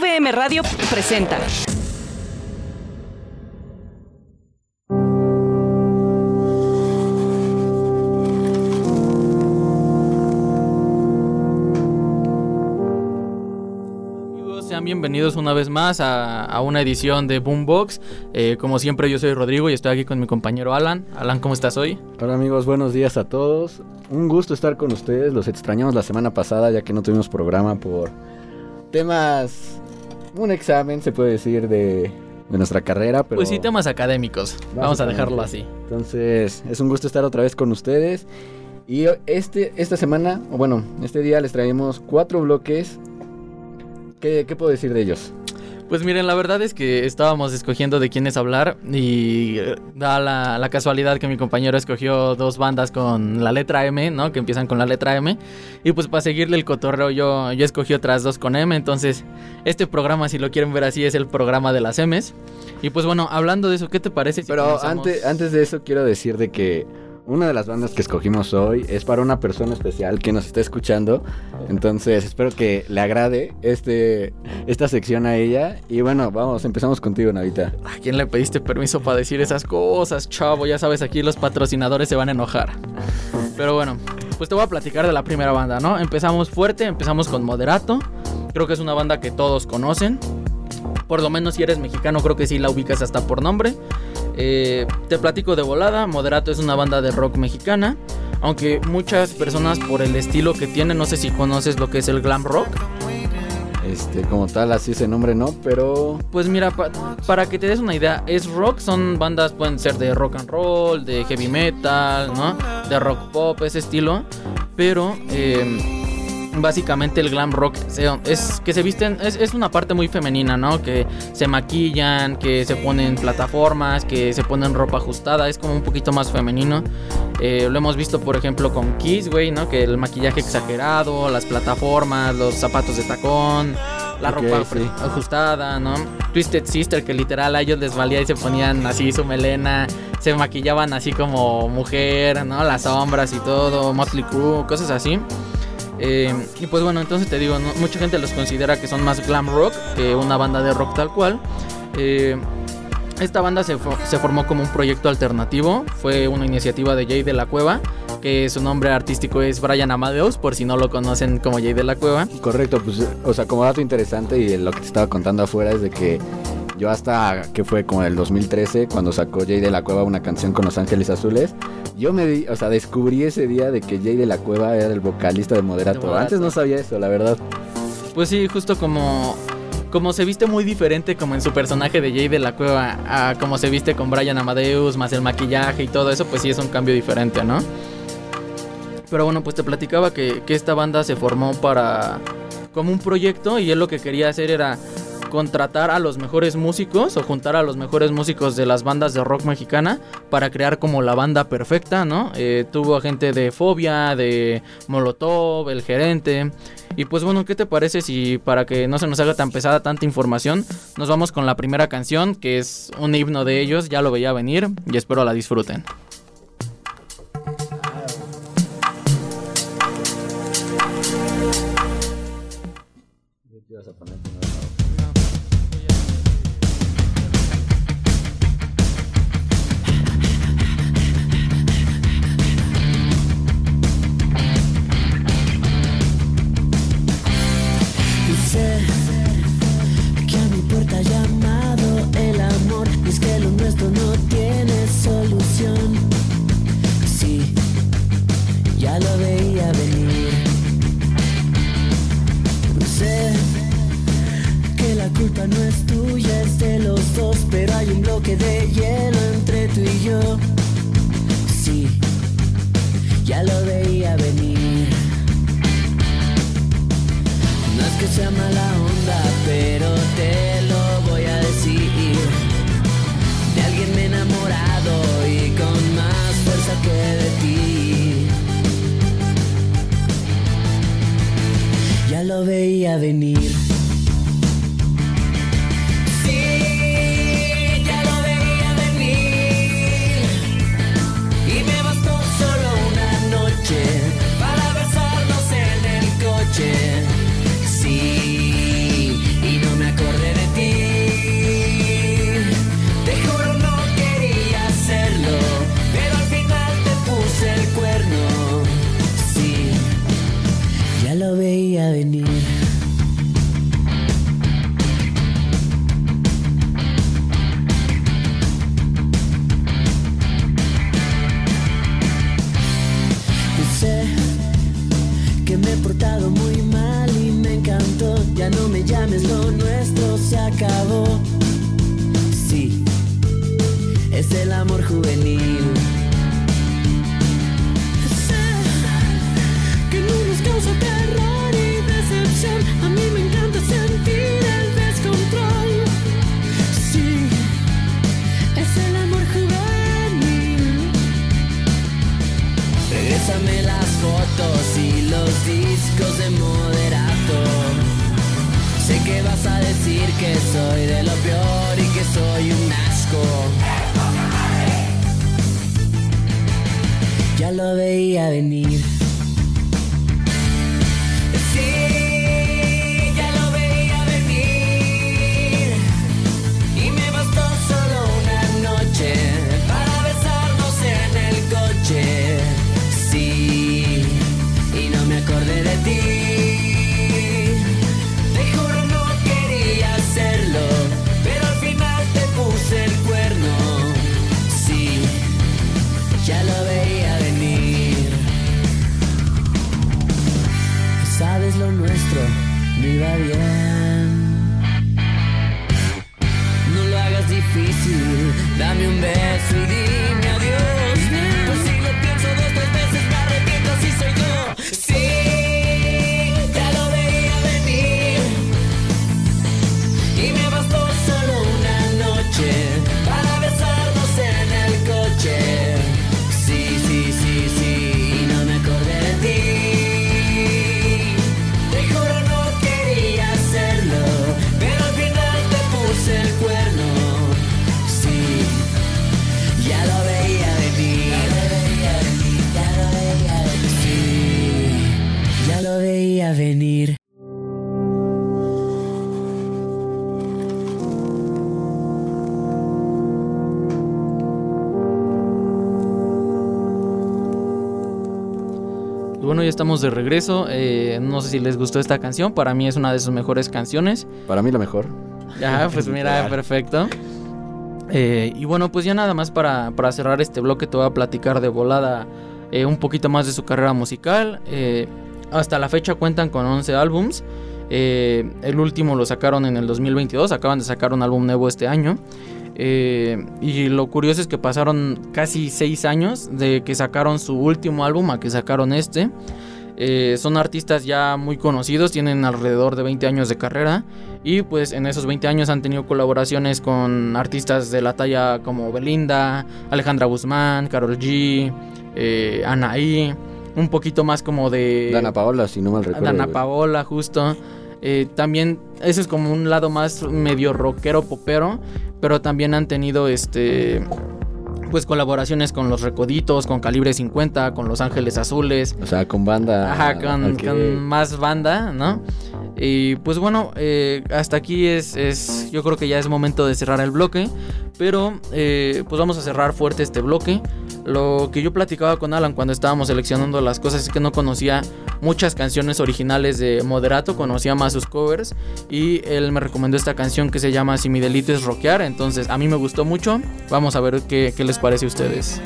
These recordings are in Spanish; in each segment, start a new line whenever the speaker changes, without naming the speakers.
VM Radio presenta.
Amigos, Sean bienvenidos una vez más a, a una edición de Boombox. Eh, como siempre, yo soy Rodrigo y estoy aquí con mi compañero Alan. Alan, ¿cómo estás hoy?
Hola amigos, buenos días a todos. Un gusto estar con ustedes. Los extrañamos la semana pasada ya que no tuvimos programa por temas, un examen se puede decir de, de nuestra carrera. Pero
Pues sí, temas académicos. Vamos a dejarlo así.
Entonces es un gusto estar otra vez con ustedes. Y este, esta semana, o bueno, este día les traemos cuatro bloques. ¿Qué, qué puedo decir de ellos?
Pues miren, la verdad es que estábamos escogiendo de quiénes hablar y eh, da la, la casualidad que mi compañero escogió dos bandas con la letra M, ¿no? Que empiezan con la letra M. Y pues para seguirle el cotorreo yo, yo escogí otras dos con M. Entonces, este programa, si lo quieren ver así, es el programa de las M's. Y pues bueno, hablando de eso, ¿qué te parece? Si
Pero
comenzamos?
antes, antes de eso quiero decir de que una de las bandas que escogimos hoy es para una persona especial que nos está escuchando. Entonces espero que le agrade este, esta sección a ella. Y bueno, vamos, empezamos contigo, Navita.
¿A quién le pediste permiso para decir esas cosas, chavo? Ya sabes, aquí los patrocinadores se van a enojar. Pero bueno, pues te voy a platicar de la primera banda, ¿no? Empezamos fuerte, empezamos con Moderato. Creo que es una banda que todos conocen. Por lo menos si eres mexicano, creo que sí la ubicas hasta por nombre. Eh, te platico de volada. Moderato es una banda de rock mexicana. Aunque muchas personas por el estilo que tiene, no sé si conoces lo que es el glam rock.
Este, como tal, así ese nombre no, pero
Pues mira, pa- para que te des una idea, es rock, son bandas, pueden ser de rock and roll, de heavy metal, ¿no? De rock pop, ese estilo. Pero eh, básicamente el glam rock es que se visten, es, es una parte muy femenina, ¿no? Que se maquillan, que se ponen plataformas, que se ponen ropa ajustada, es como un poquito más femenino. Eh, lo hemos visto, por ejemplo, con Kiss, güey, ¿no? Que el maquillaje exagerado, las plataformas, los zapatos de tacón, la ropa
sí.
ajustada, ¿no? Twisted Sister, que literal a ellos les valía y se ponían así su melena, se maquillaban así como mujer, ¿no? Las sombras y todo, Motley Crue, cosas así. Eh, y pues bueno, entonces te digo, mucha gente los considera que son más glam rock que una banda de rock tal cual. Eh, esta banda se, se formó como un proyecto alternativo, fue una iniciativa de Jay de la Cueva, que su nombre artístico es Brian Amadeus, por si no lo conocen como Jay de la Cueva.
correcto, pues, o sea, como dato interesante y lo que te estaba contando afuera es de que yo hasta que fue como el 2013 cuando sacó Jay de la Cueva una canción con Los Ángeles Azules, yo me di, o sea, descubrí ese día de que Jay de la Cueva era el vocalista de Moderato.
De Moderato.
Antes no sabía eso, la verdad.
Pues sí, justo como como se viste muy diferente como en su personaje de Jay de la Cueva a como se viste con Brian Amadeus, más el maquillaje y todo eso, pues sí es un cambio diferente, ¿no? Pero bueno, pues te platicaba que, que esta banda se formó para como un proyecto y él lo que quería hacer era contratar a los mejores músicos o juntar a los mejores músicos de las bandas de rock mexicana para crear como la banda perfecta, ¿no? Eh, tuvo gente de Fobia, de Molotov, el gerente. Y pues bueno, ¿qué te parece si para que no se nos haga tan pesada tanta información, nos vamos con la primera canción, que es un himno de ellos, ya lo veía venir y espero la disfruten.
Y lo ya
estamos de regreso. eh, no sé si les gustó esta canción. Para mí es una de sus mejores canciones.
Para mí la mejor.
Ya, pues mira, perfecto. Eh, y bueno, pues ya nada más para, para cerrar este bloque te voy a platicar de volada eh, un poquito más de su carrera musical. Hasta la fecha cuentan con 11 álbums. El último lo sacaron en el 2022, acaban de sacar un álbum nuevo este año. Eh, y lo curioso es que pasaron casi 6 años de que sacaron su último álbum a que sacaron este. Eh, son artistas ya muy conocidos, tienen alrededor de 20 años de carrera y pues en esos 20 años han tenido colaboraciones con artistas de la talla como Belinda, Alejandra Guzmán, Carol G, eh, Anaí, un poquito más como de...
Dana Paola, si no mal recuerdo.
Dana. Paola, justo. Eh, también, ese es como un lado más medio rockero, popero. Pero también han tenido este. Pues colaboraciones con los Recoditos, con Calibre 50, con Los Ángeles Azules.
O sea, con banda.
Ajá, con, más banda, ¿no? Y pues bueno, eh, hasta aquí es, es. Yo creo que ya es momento de cerrar el bloque. Pero eh, pues vamos a cerrar fuerte este bloque. Lo que yo platicaba con Alan cuando estábamos seleccionando las cosas es que no conocía muchas canciones originales de Moderato, conocía más sus covers. Y él me recomendó esta canción que se llama Si mi delito es rockear. Entonces a mí me gustó mucho. Vamos a ver qué, qué les parece a ustedes.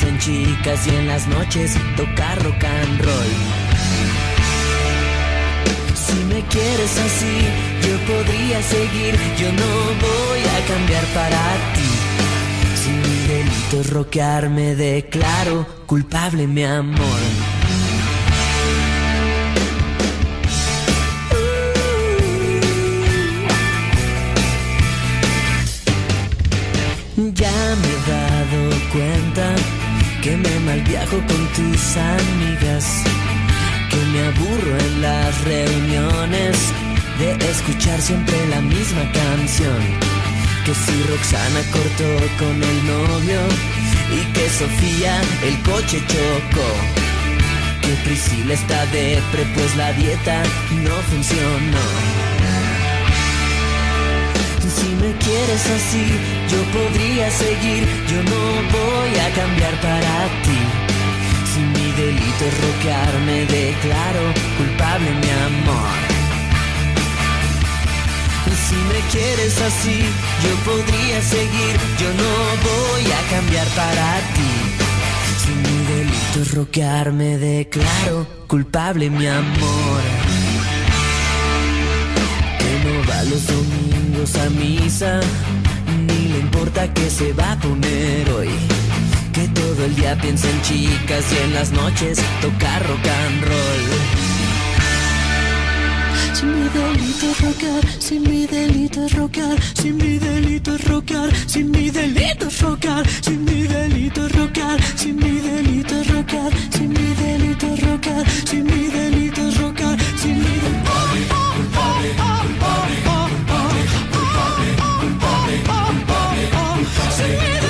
En chicas y en las noches toca rock and roll. Si me quieres así, yo podría seguir, yo no voy a cambiar para ti. Si mi delito es rockear, me declaro culpable, mi amor. Amigas, que me aburro en las reuniones de escuchar siempre la misma canción. Que si Roxana cortó con el novio y que Sofía el coche chocó. Que Priscila está depre pues la dieta no funcionó. Si me quieres así, yo podría seguir, yo no voy a cambiar para ti. Delito es rockear, me declaro culpable, mi amor. Si me quieres así, yo podría seguir, yo no voy a cambiar para ti. Si mi delito es rockear, me declaro culpable, mi amor que no va los domingos a misa, ni le importa que se va a poner hoy. Que todo el día piensa en chicas y en las noches toca rock and roll. Si mi delito es rockear, si mi delito es rockear, si mi delito es rockear, si mi delito es rockear, si mi delito es rockear, si mi delito es rockear, si mi delito es rockear, si mi delito es rockear, si mi Si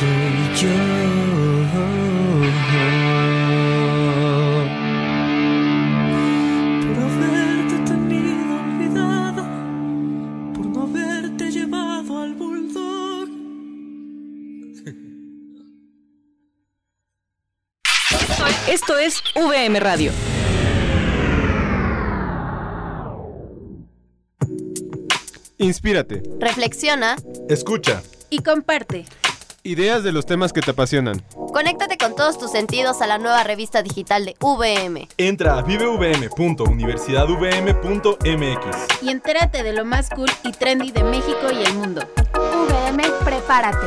soy yo. Por haberte tenido olvidado por no haberte llevado al bulldog.
Esto es VM Radio.
Inspírate,
Reflexiona
escucha,
y comparte.
Ideas de los temas que te apasionan.
Conéctate con todos tus sentidos a la nueva revista digital de VM.
Entra a vivevm.universidadvm.mx.
Y entérate de lo más cool y trendy de México y el mundo.
VM, prepárate.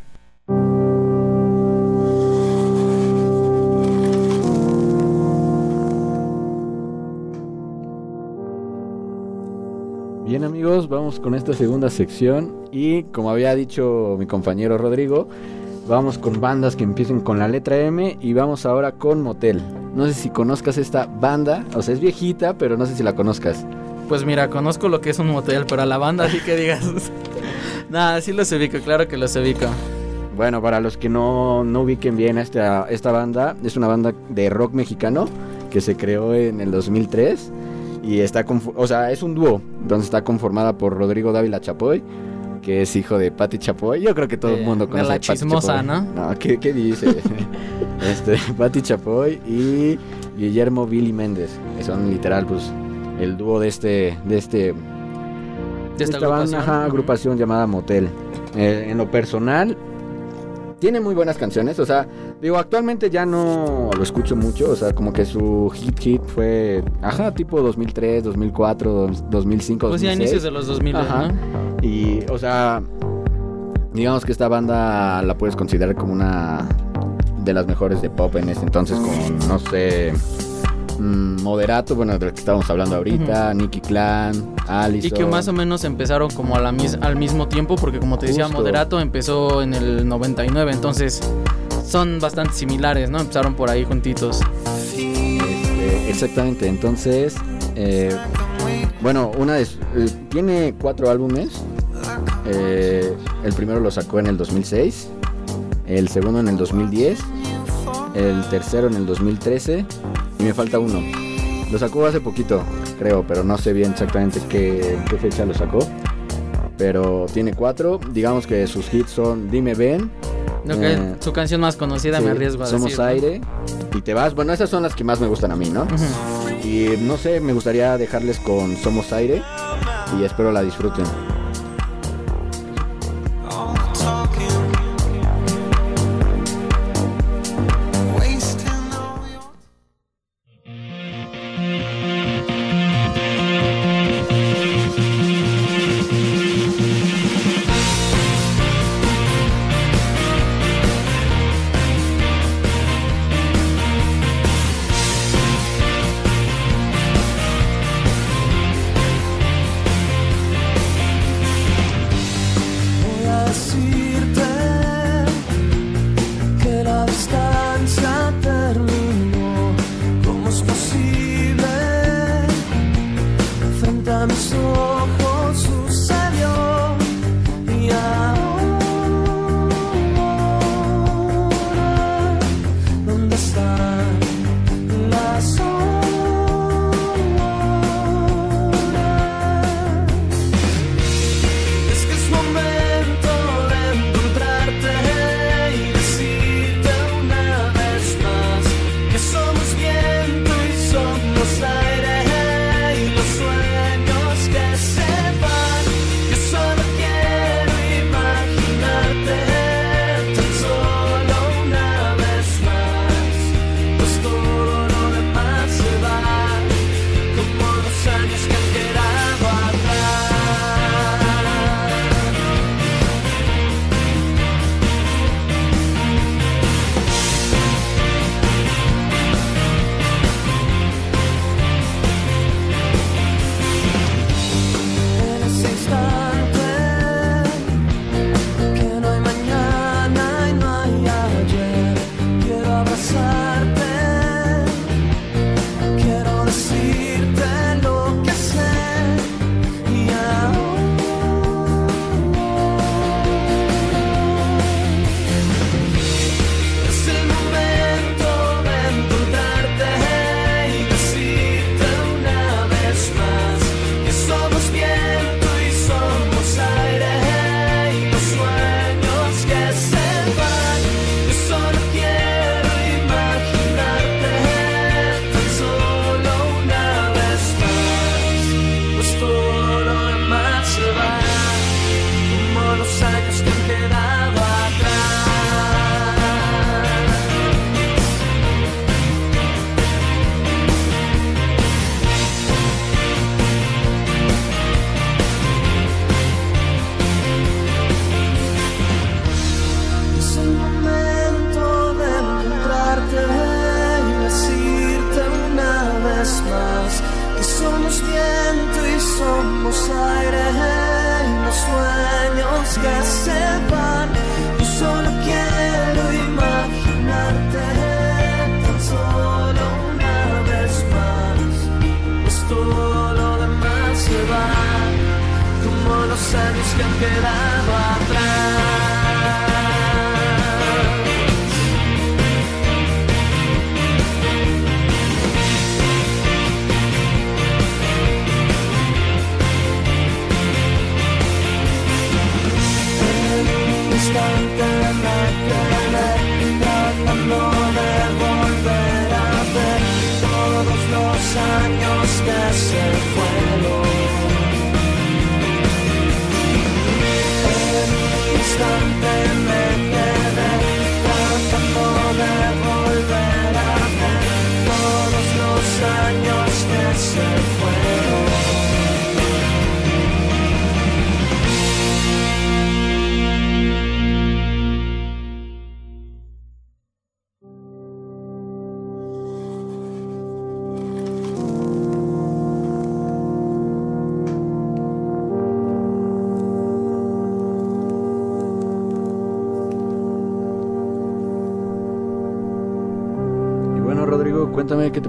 Bien amigos, vamos con esta segunda sección y como había dicho mi compañero Rodrigo, vamos con bandas que empiecen con la letra M y vamos ahora con Motel. No sé si conozcas esta banda, o sea es viejita, pero no sé si la conozcas.
Pues mira, conozco lo que es un motel, pero a la banda así que digas. Nada, sí los ubico, claro que los ubico.
Bueno, para los que no, no ubiquen bien a esta, esta banda, es una banda de rock mexicano que se creó en el 2003 y está, o sea, es un dúo, entonces está conformada por Rodrigo Dávila Chapoy, que es hijo de Patti Chapoy. Yo creo que todo el mundo
de
conoce
la
a Patti
chismosa,
Chapoy.
¿no?
¿qué, qué dice? este, Patti Chapoy y Guillermo Billy Méndez, que son literal, pues, el dúo de este, de este,
De esta
esta banda,
agrupación. Ujú.
agrupación llamada Motel. Eh, en lo personal, tiene muy buenas canciones, o sea,
Digo, actualmente ya no lo escucho mucho, o sea, como que su hit hit fue, ajá, tipo 2003, 2004, dos- 2005,
Pues ya
2006.
inicios de los 2000,
Ajá.
¿no?
Y, o sea, digamos que esta banda la puedes considerar como una de las mejores de pop en ese entonces, con, no sé, mm, Moderato, bueno, del que estábamos hablando ahorita, Nicky Clan, Alice.
Y que más o menos empezaron como a la mis- al mismo tiempo, porque como te decía. Moderato empezó en el 99, entonces son bastante similares, ¿no? Empezaron por ahí juntitos.
Este, exactamente, entonces, eh, bueno, una de, eh, tiene cuatro álbumes. Eh, el primero lo sacó en el 2006, el segundo en el 2010, el tercero en el 2013 y me falta uno. Lo sacó hace poquito, creo, pero no sé bien exactamente qué, qué fecha lo sacó. Pero tiene cuatro, digamos que sus hits son Dime Ven,
Que
Eh,
su canción más conocida
Sí,
me arriesgo a
Somos
decir. ¿no?
aire y te vas. Bueno, esas son las que más me gustan a mí, ¿no? Y no sé, me gustaría dejarles con Somos aire y espero la disfruten.
Quedado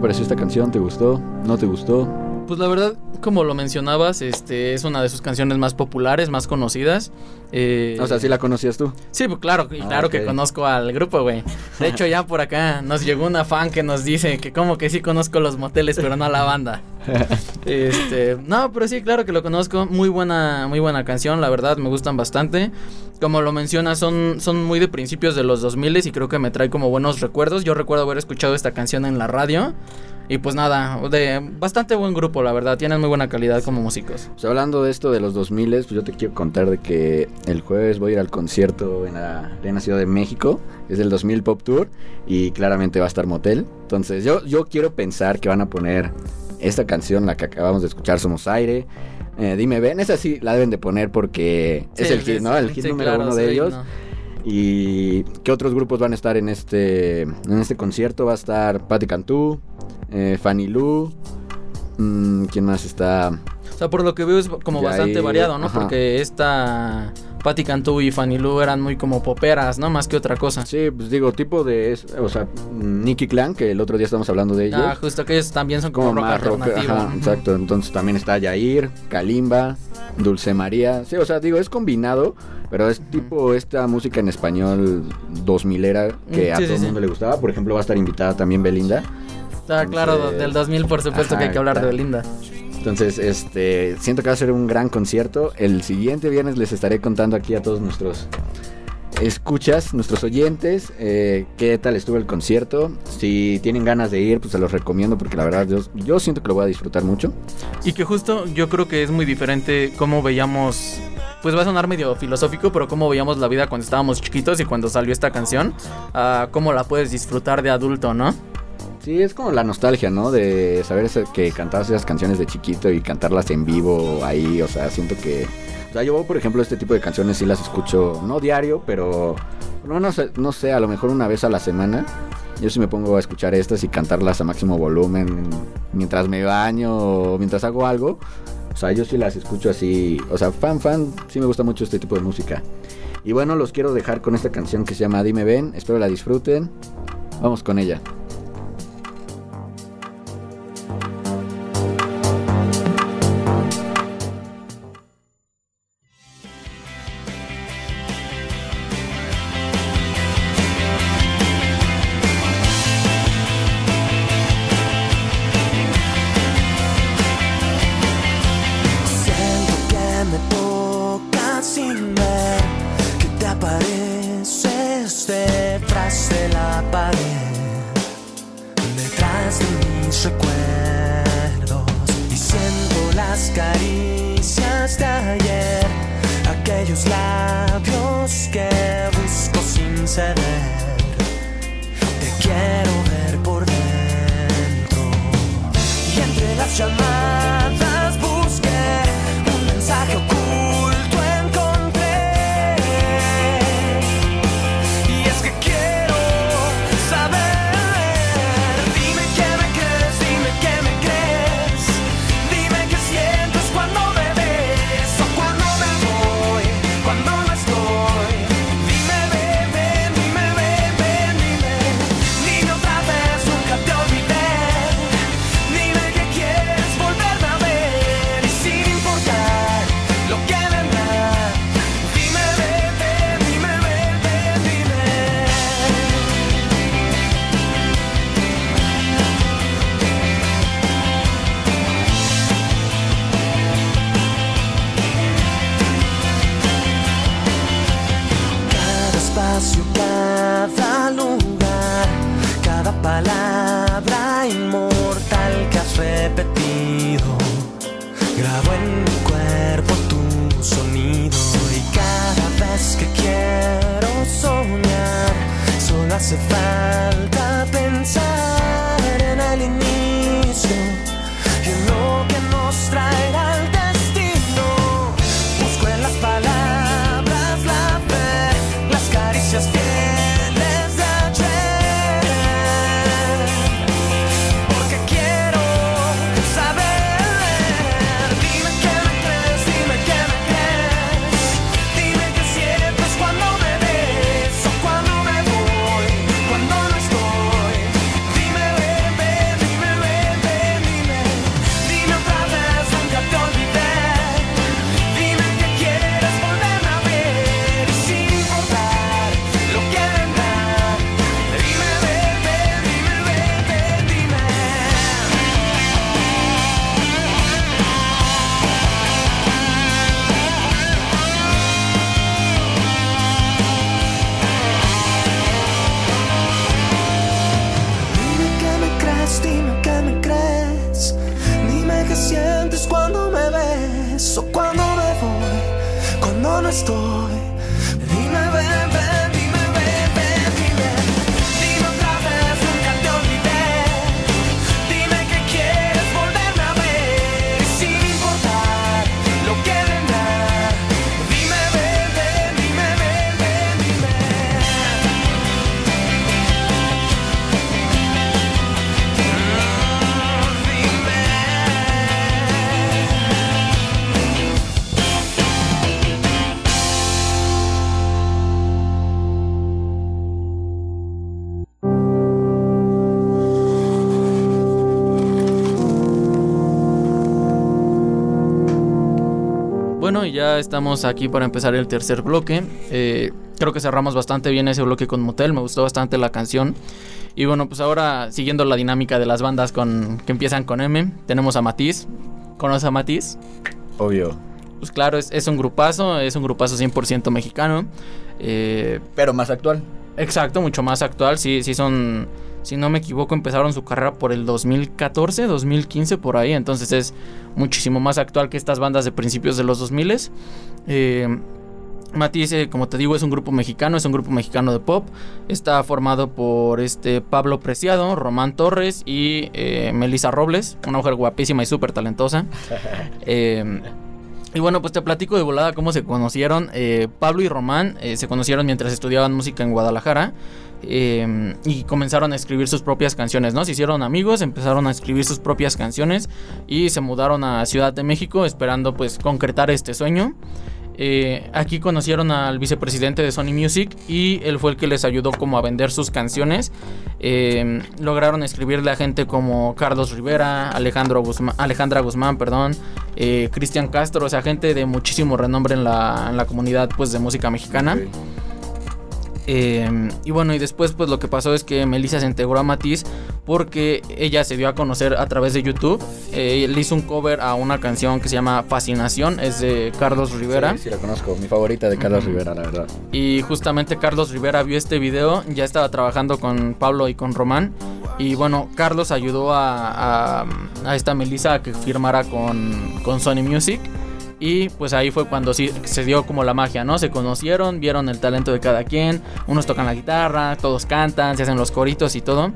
pareció esta canción, ¿te gustó? ¿No te gustó?
Pues la verdad, como lo mencionabas, este es una de sus canciones más populares, más conocidas. Eh,
O sea, ¿sí la conocías tú?
Sí, pues claro, y
Ah,
claro que conozco al grupo, güey. De hecho, ya por acá nos llegó una fan que nos dice que como que sí conozco los moteles, pero no a la banda. Este, no, pero sí, claro que lo conozco. Muy buena, muy buena canción, la verdad, me gustan bastante. Como lo mencionas, son, son muy de principios de los 2000 y creo que me trae como buenos recuerdos. Yo recuerdo haber escuchado esta canción en la radio. Y pues nada, de bastante buen grupo, la verdad. Tienen muy buena calidad como músicos.
Pues hablando de esto de los 2000, pues yo te quiero contar de que el jueves voy a ir al concierto en la Arena Ciudad de México. Es el 2000 Pop Tour y claramente va a estar Motel. Entonces yo, yo quiero pensar que van a poner esta canción, la que acabamos de escuchar, Somos Aire. Eh, Dime Ven, esa sí la deben de poner porque es el hit, ¿no? El hit
sí,
número
claro,
uno de ellos.
no.
¿Y qué otros grupos van a estar en este, en este concierto? Va a estar Patti Cantú, eh, Fanny Lu. mm, ¿Quién más está?
O sea, por lo que veo es como
Ya
bastante variado, ¿no?
ajá.
Porque esta Patti Cantú y Fanny Lu eran muy como poperas, ¿no? Más que otra cosa.
Sí, pues digo, tipo de. O sea, Nicky Clan, que el otro día estamos hablando de ellos.
Ah, justo que ellos también son como,
como
rock
más rock. Ajá, exacto. Entonces también está Yair, Kalimba, Dulce María. Sí, o sea, digo, es combinado, pero es tipo esta música en español 2000 era que a
sí,
todo el
sí.
mundo le gustaba. Por ejemplo, va a estar invitada también Belinda.
Está claro,
Entonces-
del 2000 por supuesto que hay que hablar
claro.
de Belinda.
Entonces, este, siento que va a ser un gran concierto. El siguiente viernes les estaré contando aquí a todos nuestros escuchas, nuestros oyentes, eh, qué tal estuvo el concierto. Si tienen ganas de ir, pues se los recomiendo porque la verdad yo, siento que lo voy a disfrutar mucho.
Y que justo yo creo que es muy diferente cómo veíamos. Pues va a sonar medio filosófico, pero cómo veíamos la vida cuando estábamos chiquitos y cuando salió esta canción, cómo la puedes disfrutar de adulto, ¿no?
Sí, es como la nostalgia, ¿no? De saber que cantabas esas canciones de chiquito y cantarlas en vivo ahí, o sea, siento que... O sea, yo, por ejemplo, este tipo de canciones sí las escucho, no diario, pero... No, no sé, no sé, a lo mejor una vez a la semana. Yo sí me pongo a escuchar estas y cantarlas a máximo volumen mientras me baño o mientras hago algo. O sea, yo sí las escucho así. O sea, fan, fan, sí me gusta mucho este tipo de música. Y bueno, los quiero dejar con esta canción que se llama Dime Ven. Espero la disfruten. Vamos con ella.
Y
ya estamos aquí para empezar el tercer bloque. Eh, creo que cerramos bastante bien ese bloque con Motel, me gustó bastante la canción. Y bueno, pues ahora siguiendo la dinámica de las bandas con, que empiezan con M, tenemos a Matiz. ¿Conoces a Matiz?
Obvio.
Pues claro, es, es un grupazo, es un grupazo 100% mexicano. Eh,
Pero más actual.
Exacto, mucho más actual. Sí, sí son, si no me equivoco, empezaron su carrera por el 2014, 2015 por ahí. Entonces es muchísimo más actual que estas bandas de principios de los 2000. Eh, Matiz, eh, como te digo, es un grupo mexicano, es un grupo mexicano de pop. Está formado por este Pablo Preciado, Román Torres y eh, Melissa Robles, una mujer guapísima y súper talentosa. Eh, y bueno, pues te platico de volada cómo se conocieron. Eh, Pablo y Román se conocieron mientras estudiaban música en Guadalajara. Eh, y comenzaron a escribir sus propias canciones, ¿no? Se hicieron amigos, empezaron a escribir sus propias canciones y se mudaron a Ciudad de México esperando pues concretar este sueño. Eh, aquí conocieron al vicepresidente de Sony Music y él fue el que les ayudó como a vender sus canciones. Eh, lograron escribirle a gente como Carlos Rivera, Alejandro Guzmán, Alejandra Guzmán, perdón, eh, Cristian Castro, o sea, gente de muchísimo renombre en la, en la comunidad pues, de música mexicana. Eh, y bueno, y después pues lo que pasó es que Melissa se integró a Matiz porque ella se dio a conocer a través de YouTube. Eh, le hizo un cover a una canción que se llama Fascinación, es de Carlos Rivera.
Sí, sí, la conozco. Mi favorita de Carlos Rivera, la verdad.
Y justamente Carlos Rivera vio este video, ya estaba trabajando con Pablo y con Román. Y bueno, Carlos ayudó a, a, a esta Melissa a que firmara con, con Sony Music. Y pues ahí fue cuando sí se dio como la magia, ¿no? Se conocieron, vieron el talento de cada quien. Unos tocan la guitarra, todos cantan, se hacen los coritos y todo.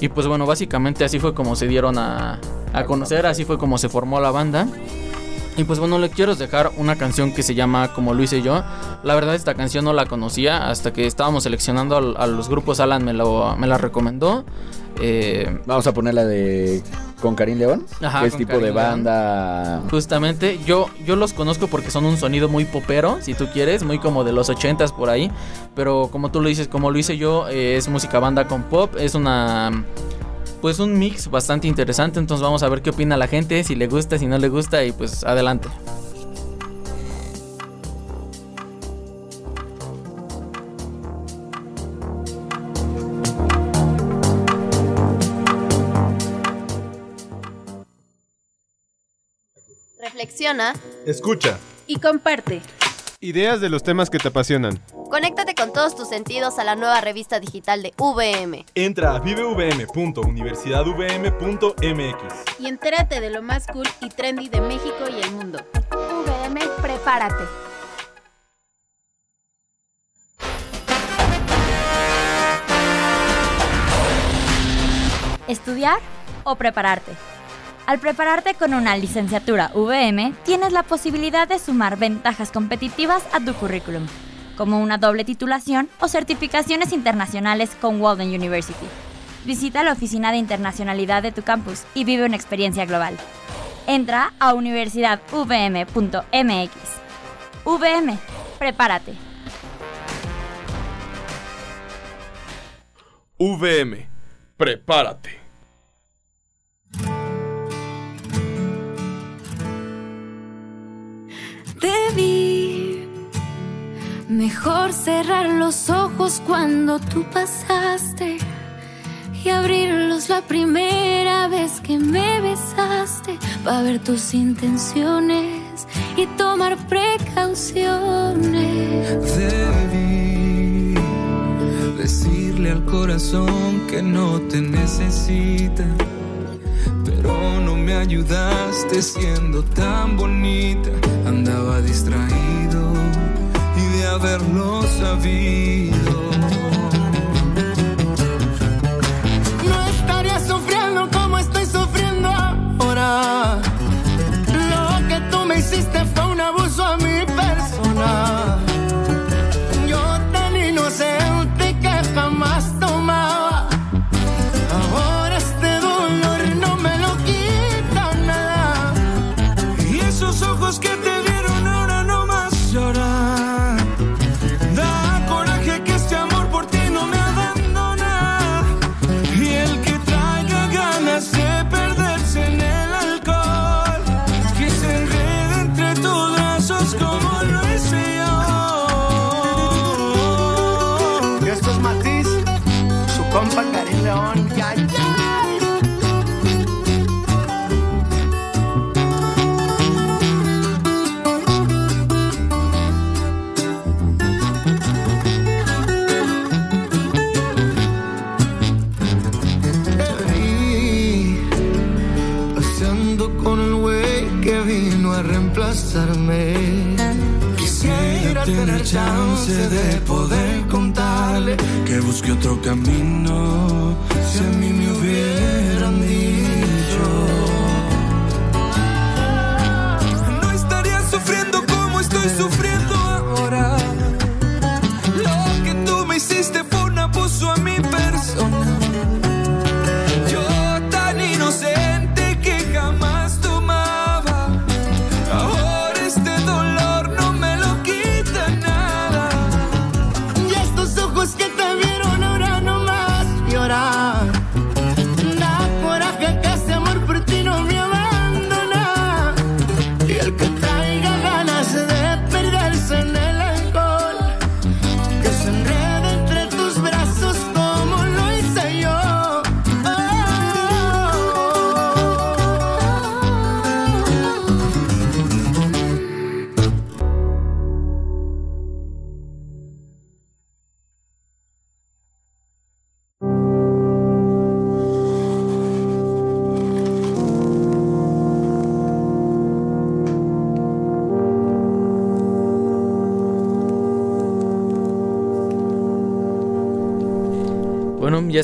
Y pues bueno, básicamente así fue como se dieron a, a conocer, así fue como se formó la banda. Y pues bueno, le quiero dejar una canción que se llama Como lo hice yo. La verdad esta canción no la conocía hasta que estábamos seleccionando a, los grupos. Alan me, lo, me la recomendó. Eh,
Vamos a ponerla de con Karim León,
Ajá,
que es
con
tipo
Karim
de
León.
banda.
Justamente, yo, yo los conozco porque son un sonido muy popero, si tú quieres, muy como de los ochentas por ahí. Pero como tú lo dices, como lo hice yo, eh, es música banda con pop, es una... Pues un mix bastante interesante, entonces vamos a ver qué opina la gente, si le gusta, si no le gusta y pues adelante.
Reflexiona,
Escucha.
Y comparte.
Ideas de los temas que te apasionan.
conéctate con todos tus sentidos a la nueva revista digital de VM.
Entra a vivevm.universidadvm.mx.
Y entérate de lo más cool y trendy de México y el mundo.
VM, prepárate.
¿Estudiar o prepararte? Al prepararte con una licenciatura VM, tienes la posibilidad de sumar ventajas competitivas a tu currículum, como una doble titulación o certificaciones internacionales con Walden University. Visita la oficina de internacionalidad de tu campus y vive una experiencia global. Entra a universidadvm.mx. VM, prepárate.
VM, prepárate.
Debí mejor cerrar los ojos cuando tú pasaste y abrirlos la primera vez que me besaste. Para ver tus intenciones y tomar precauciones.
Debí decirle al corazón que no te necesita, ayudaste siendo tan bonita. Andaba distraído haberlo sabido. Chance de poder contarle que busque otro camino. Si a mí me hubieran dicho, no estaría sufriendo como estoy sufriendo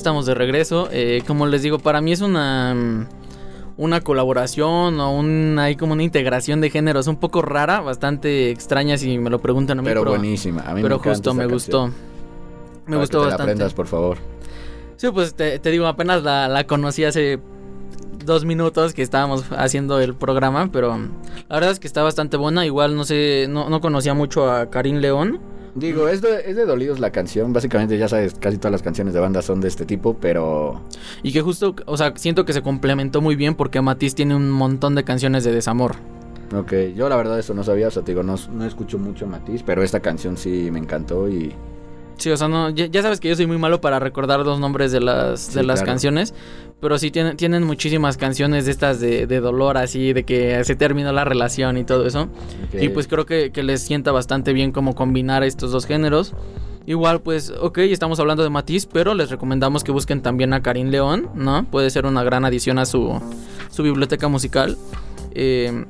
estamos de regreso. Eh, como les digo, para mí es una mm, una colaboración o un hay como una integración de géneros un poco rara, bastante extraña si me lo preguntan a mí.
Pero buenísima, a mí me
pero
encanta
justo me
canción.
gustó. Me
Para
gustó
que te la aprendas, por favor.
Sí, pues te, te digo, apenas la, la conocí hace dos minutos que estábamos haciendo el programa, pero la verdad es que está bastante buena. Igual no sé, no, no conocía mucho a Karim León.
Digo, es de, es de dolidos la canción. Básicamente, ya sabes, casi todas las canciones de banda son de este tipo, pero.
Y que justo, o sea, siento que se complementó muy bien porque Matiz tiene un montón de canciones de desamor.
Ok, yo la verdad eso no sabía, o sea, te digo, no, no escucho mucho Matiz, pero esta canción sí me encantó y.
Sí, o sea, no, ya, ya sabes que yo soy muy malo para recordar los nombres de las,
Sí,
de las
claro.
canciones, pero sí tienen, tienen muchísimas canciones de estas de, de dolor, así, de que se terminó la relación y todo eso. Y pues creo que, que les sienta bastante bien como combinar estos dos géneros. Igual, pues, ok, estamos hablando de Matiz, pero les recomendamos que busquen también a Karim León, ¿no? Puede ser una gran adición a su, su biblioteca musical. Eh,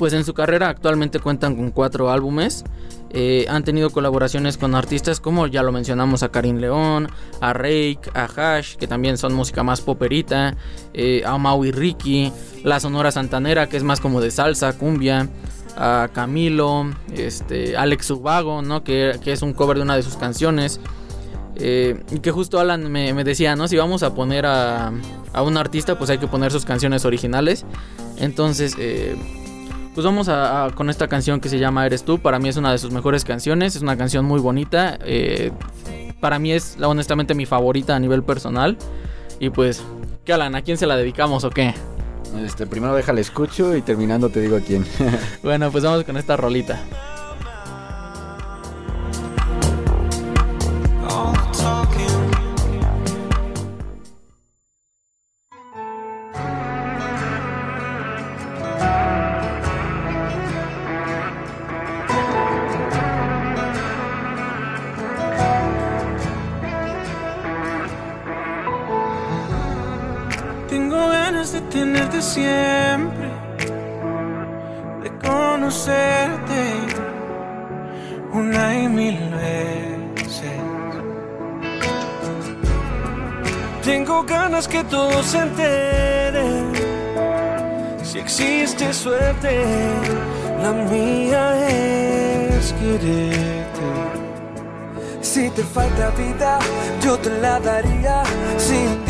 pues en su carrera actualmente cuentan con cuatro álbumes. Eh, han tenido colaboraciones con artistas como ya lo mencionamos a Karim León, a Rake, a Hash, que también son música más poperita, eh, a Maui Ricky, la Sonora Santanera, que es más como de salsa, cumbia, a Camilo, este, Alex Ubago, ¿no? Que, que es un cover de una de sus canciones. Eh, y que justo Alan me, me decía, ¿no? Si vamos a poner a, a un artista, pues hay que poner sus canciones originales. Entonces, pues vamos a, a- con esta canción que se llama Eres tú. Para mí es una de sus mejores canciones. Es una canción muy bonita. eh, para mí es honestamente mi favorita a nivel personal. Y pues, ¿qué Alan? ¿A quién se la dedicamos o qué?
Este, primero déjale escucho y terminando te digo a quién.
Bueno, pues vamos con esta rolita.
Tenerte siempre, de conocerte, una y mil veces. Tengo ganas que todos se enteren. Si existe suerte, la mía es quererte. Si te falta vida, yo te la daría. Si un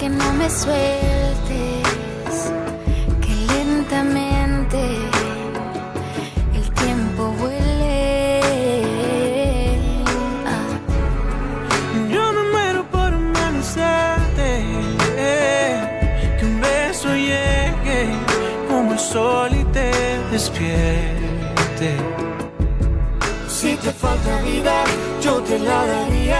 Que
no me sueltes, que lentamente el tiempo vuele. Ah,
Yo me muero por amanecerte, eh, que un beso llegue como el sol y te despierte. Si te falta vida, yo te la daría.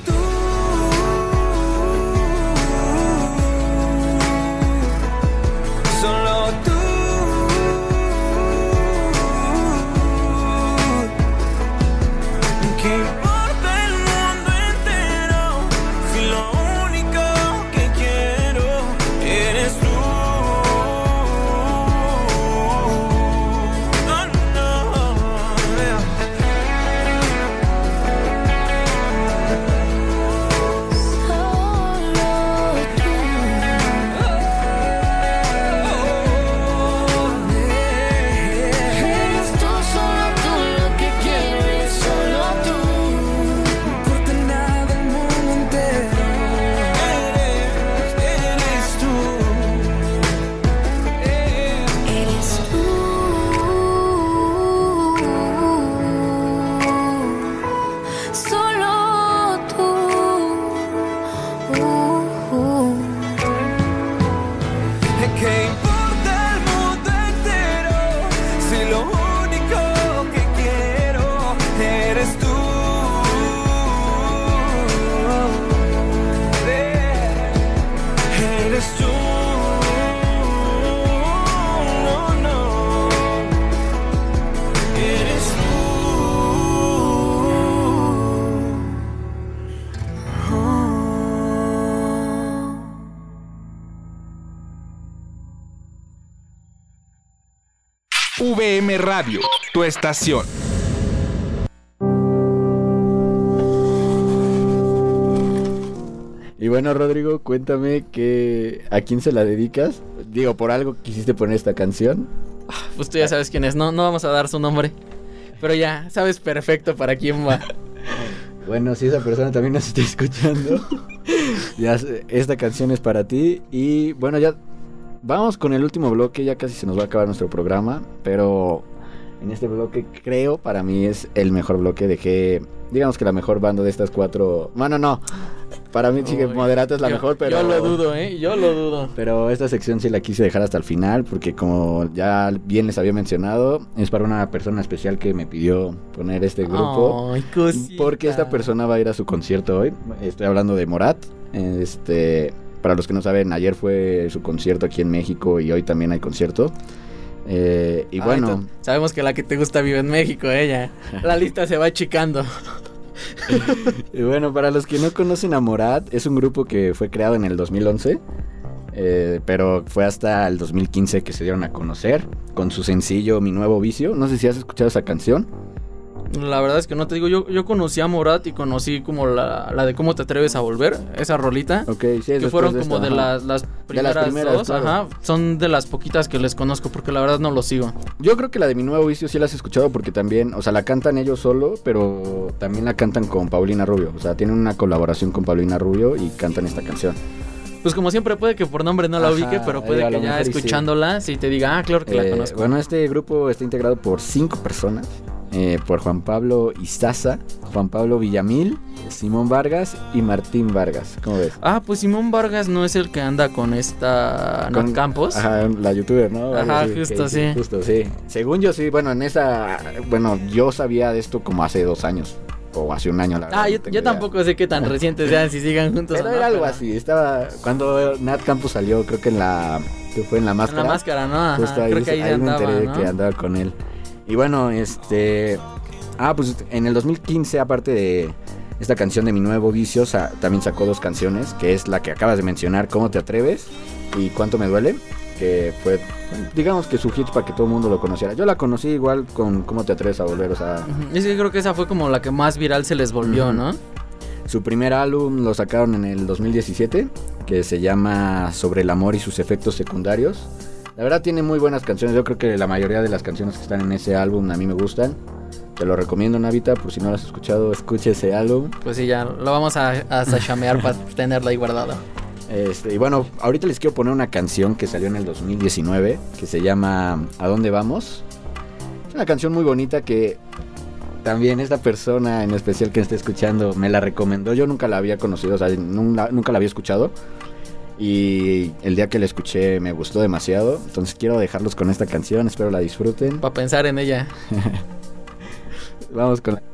Radio, tu estación.
Y bueno, Rodrigo, cuéntame que a quién se la dedicas. Digo, por algo quisiste poner esta canción.
Pues tú ya sabes quién es, no, no vamos a dar su nombre. Pero ya, sabes perfecto para quién va.
Bueno, si esa persona también nos está escuchando, ya esta canción es para ti. Y bueno, ya vamos con el último bloque, ya casi se nos va a acabar nuestro programa, pero en este bloque creo para mí es el mejor bloque. Dejé, digamos que la mejor banda de estas cuatro... Bueno, no, para mí sí que Moderato es la
yo-
mejor, pero...
Yo lo dudo, ¿eh? Yo lo dudo.
Pero esta sección sí la quise dejar hasta el final porque como ya bien les había mencionado, es para una persona especial que me pidió poner este grupo.
Ay.
Porque esta persona va a ir a su concierto hoy. Estoy hablando de Morat. Este, para los que no saben, ayer fue su concierto aquí en México y hoy también hay concierto. Eh, y
Ay,
bueno,
sabemos que la que te gusta vive en México, ella. La lista se va achicando.
y bueno, para los que no conocen a Morat, es un grupo que fue creado en el 2011. eh, pero fue hasta el 2015 que se dieron a conocer con su sencillo Mi Nuevo Vicio. No sé si has escuchado esa canción.
La verdad es que no te digo, yo, yo conocí a Morat y conocí como la, la de cómo te atreves a volver, esa rolita.
Ok, sí,
que fueron
de
como
esta,
de las, las
De
primeras,
las primeras,
dos,
claro.
ajá. Son de las poquitas que les conozco porque la verdad no los sigo.
Yo creo que la de Mi Nuevo Vicio sí la has escuchado porque también, o sea, la cantan ellos solo, pero también la cantan con Paulina Rubio. O sea, tienen una colaboración con Paulina Rubio y cantan esta canción.
Pues como siempre puede que por nombre no la
Ajá,
ubique, pero puede
lo
que ya
y sí.
escuchándola sí te diga, ah, claro que la
Eh,
conozco.
Bueno, este grupo está integrado por cinco personas. Eh, por Juan Pablo Izaza, Juan Pablo Villamil, Simón Vargas y Martín Vargas. ¿Cómo ves?
Ah, pues Simón Vargas no es el que anda con esta Nat
Con-
Campos.
Ajá, la youtuber, ¿no?
Ajá, justo,
que-
sí.
Justo, sí. Según yo, sí, bueno, en esa. Bueno, yo sabía de esto como hace dos años. O hace un año, la verdad.
Ah, yo, tampoco sé qué tan recientes sean, si sigan juntos
Pero
o no,
era algo
pero-
así. Estaba. Cuando Nat Campos salió, creo que en la. Que fue en la
En
máscara.
la máscara, ¿no? Ajá,
Justo ahí,
creo que ahí,
ahí me
andaba,
enteré
¿no?
que andaba con él. Y bueno, este. Ah, pues en el 2015, aparte de esta canción de Mi Nuevo Vicio, sa- también sacó dos canciones, que es la que acabas de mencionar, ¿Cómo te atreves? y ¿Cuánto me duele? Que fue, digamos que su hit para que todo el mundo lo conociera. Yo la conocí igual con ¿Cómo te atreves a volver? O sea,
Es que creo que esa fue como la que más viral se les volvió. ¿no?
Su primer álbum lo sacaron en el 2017, que se llama Sobre el amor y sus efectos secundarios. La verdad tiene muy buenas canciones, yo creo que la mayoría de las canciones que están en ese álbum a mí me gustan. Te lo recomiendo, Navita, por si no lo has escuchado, escuche ese álbum.
Pues sí, ya lo vamos a, a sachamear para tenerla ahí guardada.
Este, y bueno, ahorita les quiero poner una canción que salió en el 2019, que se llama ¿A dónde vamos? Es una canción muy bonita que también esta persona en especial que está escuchando me la recomendó. Yo nunca la había conocido, o sea, nunca, nunca la había escuchado. Y el día que la escuché me gustó demasiado. Entonces quiero dejarlos con esta canción, espero la disfruten.
Para pensar en ella.
Vamos con la...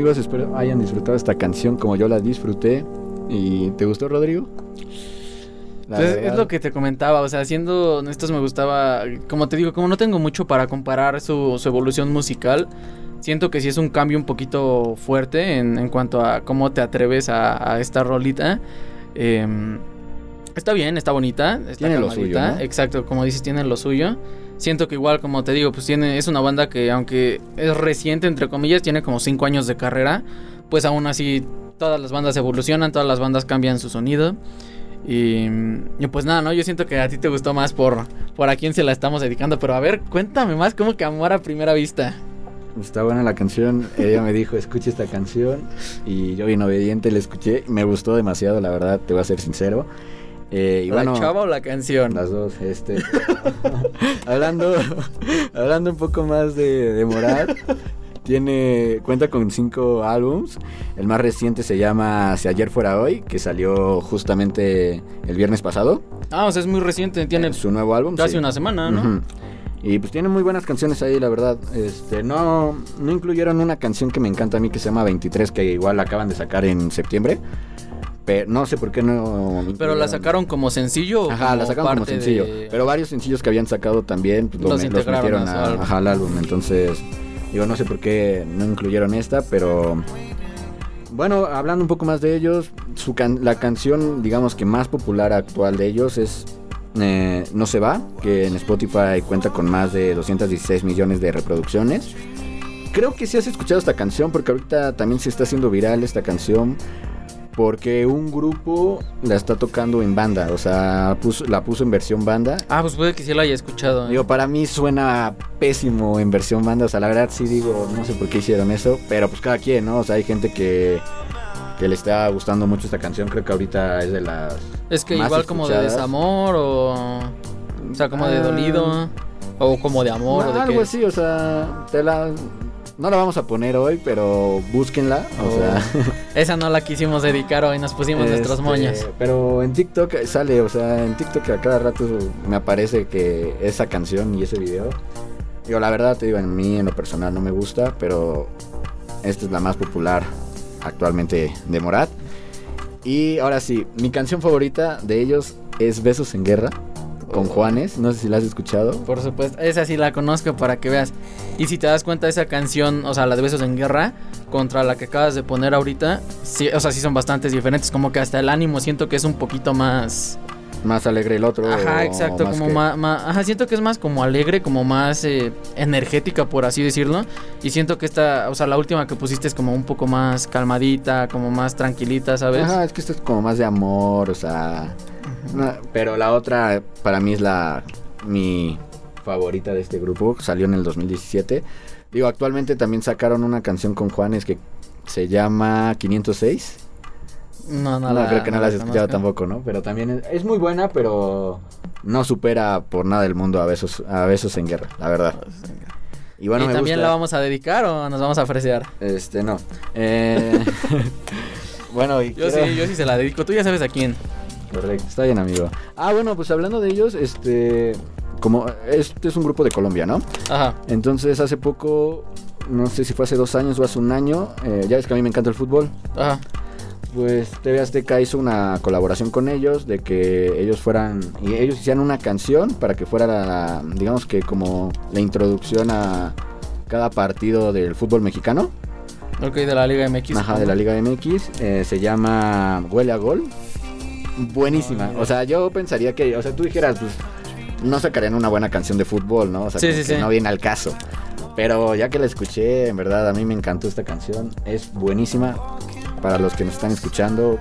amigos, espero hayan disfrutado esta canción como yo la disfruté. ¿Y te gustó, Rodrigo? La
Pues, es lo que te comentaba, o sea, siendo honestos me gustaba, como te digo, como no tengo mucho para comparar su, su evolución musical, siento que sí es un cambio un poquito fuerte en, en cuanto a cómo te atreves a, a esta rolita. Em, está bien, está bonita, está
Tiene lo suyo,
exacto, como dices, tiene lo suyo. Siento que igual, como te digo, pues tiene, es una banda que aunque es reciente, entre comillas, tiene como 5 años de carrera, pues aún así todas las bandas evolucionan, todas las bandas cambian su sonido. Y, y pues nada, ¿no? Yo siento que a ti te gustó más por, por a quién se la estamos dedicando. Pero a ver, cuéntame más como que amor a primera vista.
Está buena la canción. Ella me dijo, escuche esta canción. Y yo, bien obediente, la escuché. Me gustó demasiado, la verdad, te voy a ser sincero. Eh, y
¿La
bueno,
chava o la canción?
Las dos, este. hablando, hablando un poco más de, de Morat. Tiene, cuenta con cinco álbums. El más reciente se llama Si ayer fuera hoy, que salió justamente el viernes pasado.
Ah, o sea, es muy reciente, tiene
su nuevo álbum.
casi
sí.
una semana, ¿no?
Ujú. Y pues tiene muy buenas canciones ahí, la verdad. Este, no, no incluyeron una canción que me encanta a mí que se llama 23, que igual la acaban de sacar en septiembre. Pero no sé por qué no.
Pero la sacaron como sencillo.
Ajá, la sacaron como sencillo.
de-
Pero varios sencillos que habían sacado también pues, lo
Los
los, metieron
a
ajá, al álbum. Entonces, digo, no sé por qué no incluyeron esta, pero. Bueno, hablando un poco más de ellos, su can- la canción, digamos que más popular actual de ellos es eh, No se va, que en Spotify cuenta con más de 216 millones de reproducciones. Creo que sí has escuchado esta canción porque ahorita también se está haciendo viral esta canción porque un grupo la está tocando en banda, o sea, puso- la puso en versión banda.
Ah, pues puede que sí la haya escuchado. ¿eh?
Digo, para mí suena pésimo en versión banda, o sea, la verdad sí digo, no sé por qué hicieron eso, pero pues cada quien, ¿no? O sea, hay gente que, que le está gustando mucho esta canción, creo que ahorita es de las...
Es que
más
igual como de desamor o. O sea, como de
Ah.
dolido. O como de amor.
No,
o de
algo
qué.
así, o sea, te la... No la vamos a poner hoy, pero búsquenla, o
Oh.
sea...
Esa no la quisimos dedicar hoy, nos pusimos nuestros
Este,
moños.
Pero en TikTok sale, o sea, en TikTok a cada rato me aparece que esa canción y ese video. Digo, la verdad te digo, en mí en lo personal no me gusta, pero esta es la más popular actualmente de Morat. Y ahora sí, mi canción favorita de ellos es Besos en Guerra con Juanes. No sé si la has escuchado.
Por supuesto, esa sí la conozco para que veas. Y si te das cuenta, esa canción, o sea, la de Besos en Guerra, contra la que acabas de poner ahorita, sí, o sea, sí son bastantes diferentes. Como que hasta el ánimo siento que es un poquito más.
Más alegre el otro.
Ajá, exacto,
más
como
que-
más, Ajá, siento que es más como alegre, como más eh, energética, por así decirlo. Y siento que esta, o sea, la última que pusiste es como un poco más calmadita, como más tranquilita, ¿sabes?
Ajá, es que esto es como más de amor, o sea. Pero la otra, para mí es la. Mi favorita de este grupo. Salió en el 2017. Digo, actualmente también sacaron una canción con Juanes que se llama 506.
No, no,
No,
la-
creo que no, la has escuchado tampoco, ¿no? Pero también es, es muy buena, pero no supera por nada del mundo a besos, a besos en guerra, la verdad. Y bueno,
¿Y
me
también
gusta-
la vamos a dedicar o nos vamos a ofrecer?
Este, no. Eh, bueno, y
Yo
quiero-
sí, yo sí se la dedico. Tú ya sabes a quién.
Correcto, está bien, amigo. Ah, bueno, pues hablando de ellos, este. Como este es un grupo de Colombia, ¿no?
Ajá.
Entonces, hace poco, no sé si fue hace dos años o hace un año, eh, ya ves que a mí me encanta el fútbol.
Ajá.
Pues TV Azteca hizo una colaboración con ellos de que ellos fueran. Y ellos hicieran una canción para que fuera, la, digamos que como la introducción a cada partido del fútbol mexicano.
Ok, de la Liga MX.
Ajá, de la Liga MX. eh, se llama Huele a Gol. Buenísima. O sea, yo pensaría que, o sea, tú dijeras, pues, no sacarían una buena canción de fútbol, ¿no? O sea,
Sí,
como
sí,
que
sí.
no viene al caso. Pero ya que la escuché, en verdad, a mí me encantó esta canción. Es buenísima. Para los que nos están escuchando,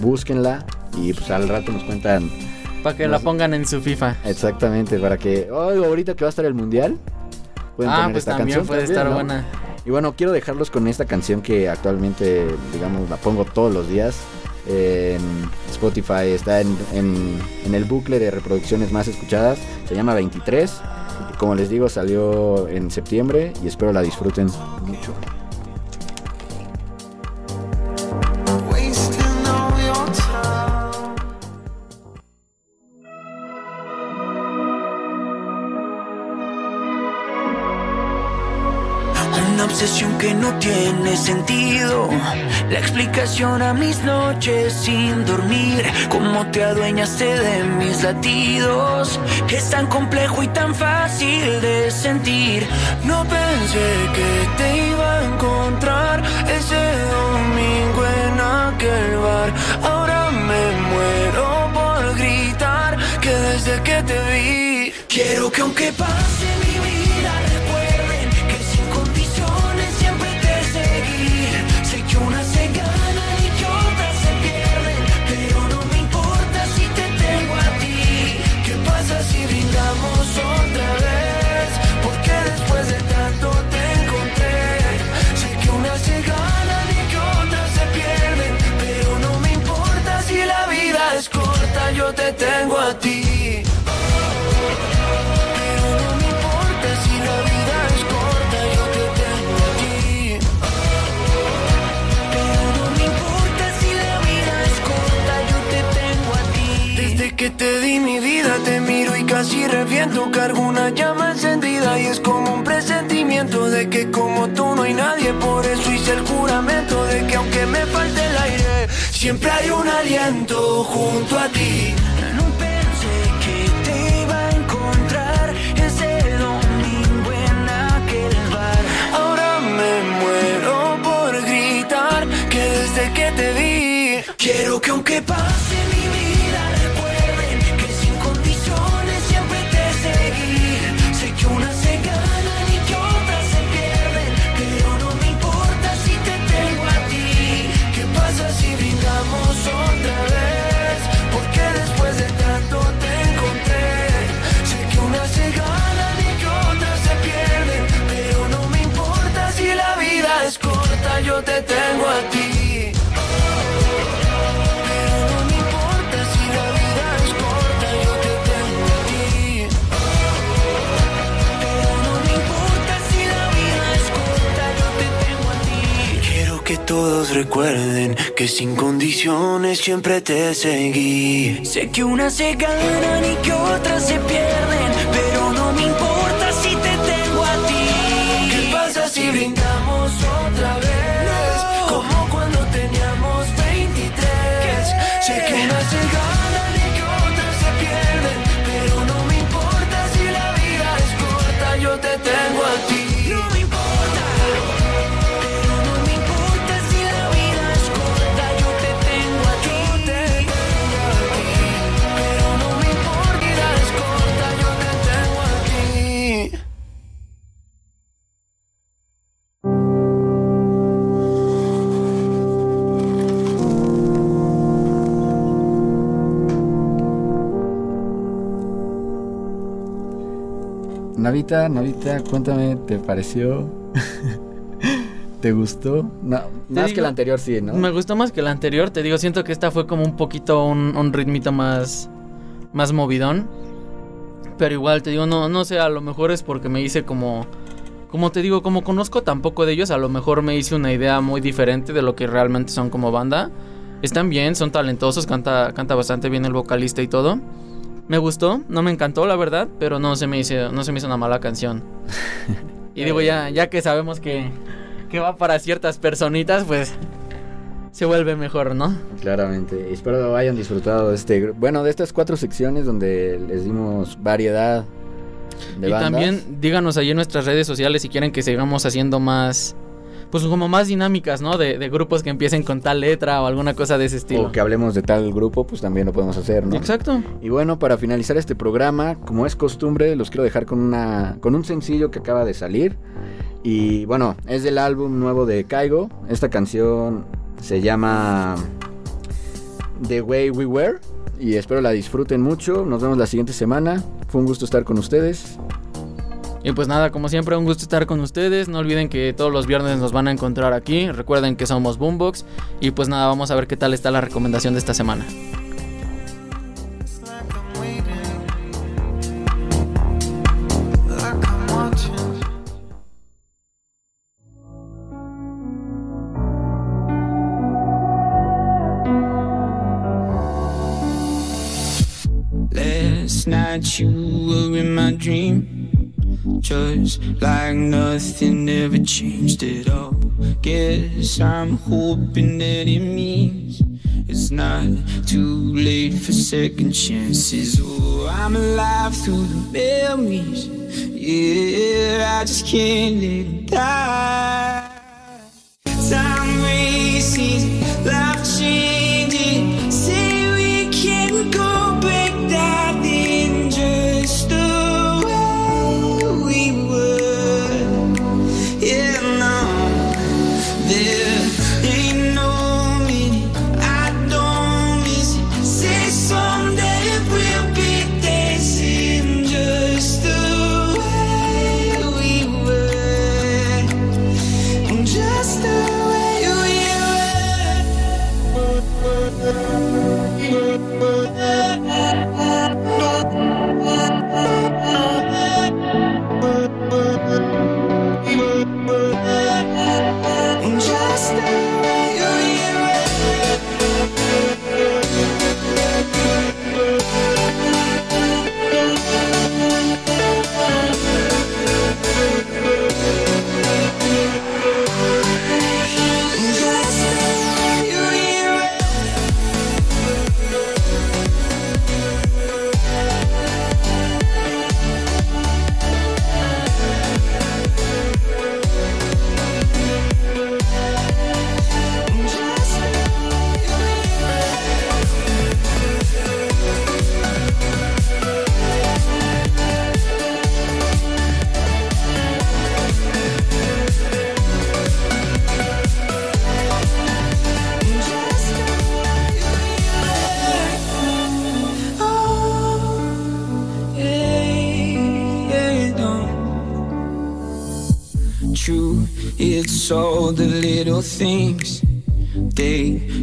búsquenla y pues al rato nos cuentan.
Para que la pongan en su FIFA.
Exactamente, para que. Oh, ahorita que va a estar el mundial. pueden
Ah,
poner
pues
esta
también
canción
puede
también,
estar
¿no?
buena.
Y bueno, quiero dejarlos con esta canción que actualmente, digamos, la pongo todos los días. Spotify está en- en el bucle de reproducciones más escuchadas. Se llama 23. Como les digo, salió en septiembre y espero la disfruten mucho.
Que no tiene sentido. La explicación a mis noches sin dormir. Cómo te adueñaste de mis latidos. Es tan complejo y tan fácil de sentir. No pensé que te iba a encontrar ese domingo en aquel bar. Ahora me muero por gritar que desde que te vi. Quiero que aunque pase un aliento junto a ti. Todos recuerden que sin condiciones siempre te seguí. Sé que unas se ganan y que otras se pierden, pero no me importa
Navita, cuéntame, ¿te pareció? ¿Te gustó? No, más que la anterior sí, ¿no?
Me gustó más que la anterior, te digo, siento que esta fue como un poquito un, un ritmito más, más movidón. Pero igual, te digo, no, no sé, a lo mejor es porque me hice como, como te digo, como conozco tan poco de ellos, a lo mejor me hice una idea muy diferente de lo que realmente son como banda. Están bien, son talentosos, canta, canta bastante bien el vocalista y todo. Me gustó, no me encantó la verdad, pero no se me hizo, no se me hizo una mala canción. y digo, ya, ya que sabemos que, que va para ciertas personitas, pues se vuelve mejor, ¿no?
Claramente. Espero hayan disfrutado de este, bueno, de estas cuatro secciones donde les dimos variedad de
y
bandas.
también díganos ahí en nuestras redes sociales si quieren que sigamos haciendo más, pues como más dinámicas, ¿no? De, de grupos que empiecen con tal letra o alguna cosa de ese estilo.
o que hablemos de tal grupo, pues también lo podemos hacer, ¿no?
Exacto.
Y bueno, para finalizar este programa, como es costumbre, los quiero dejar con una con un sencillo que acaba de salir y bueno, es del álbum nuevo de Kaigo. Esta canción se llama The Way We Were y espero la disfruten mucho. Nos vemos la siguiente semana. Fue un gusto estar con ustedes.
Y pues nada, como siempre, un gusto estar con ustedes. No olviden que todos los viernes nos van a encontrar aquí. Recuerden que somos Boombox. Y pues nada, vamos a ver qué tal está la recomendación de esta semana.
Just like nothing ever changed at all. Guess I'm hoping that it means it's not too late for second chances. Oh, I'm alive through the memories. Yeah, I just can't let it die. Time races,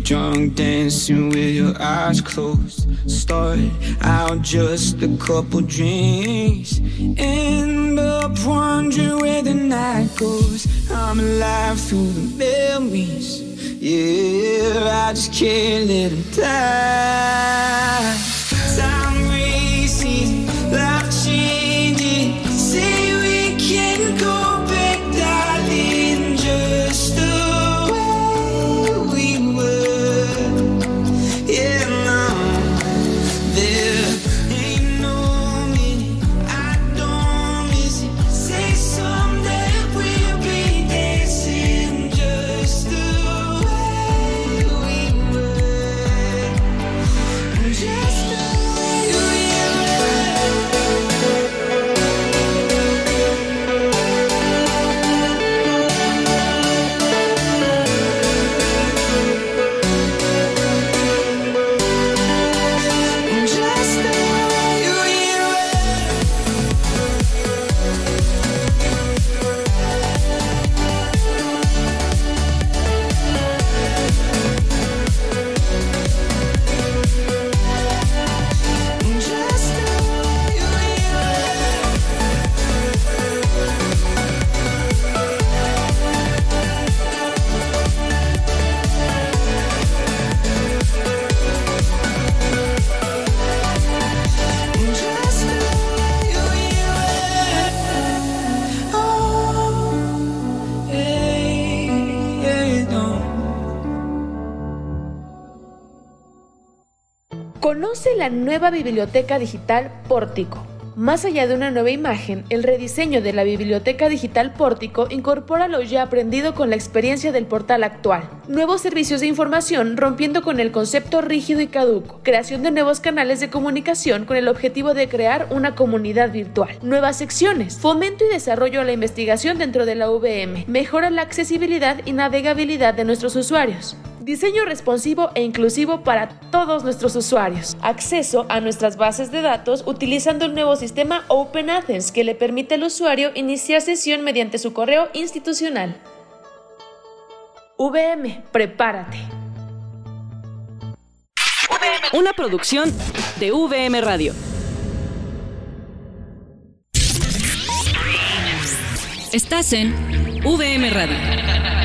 drunk dancing with your eyes closed. Start out just a couple drinks. End up wondering where the night goes. I'm alive through the memories. Yeah, I just can't let them die.
La nueva biblioteca digital Pórtico. Más allá de una nueva imagen, el rediseño de la biblioteca digital Pórtico incorpora lo ya aprendido con la experiencia del portal actual. Nuevos servicios de información rompiendo con el concepto rígido y caduco. Creación de nuevos canales de comunicación con el objetivo de crear una comunidad virtual. Nuevas secciones. Fomento y desarrollo a la investigación dentro de la VM. Mejora la accesibilidad y navegabilidad de nuestros usuarios. Diseño responsivo e inclusivo para todos nuestros usuarios. Acceso a nuestras bases de datos utilizando el nuevo sistema Open Athens que le permite al usuario iniciar sesión mediante su correo institucional. VM, prepárate.
Una producción de VM Radio. Estás en VM Radio.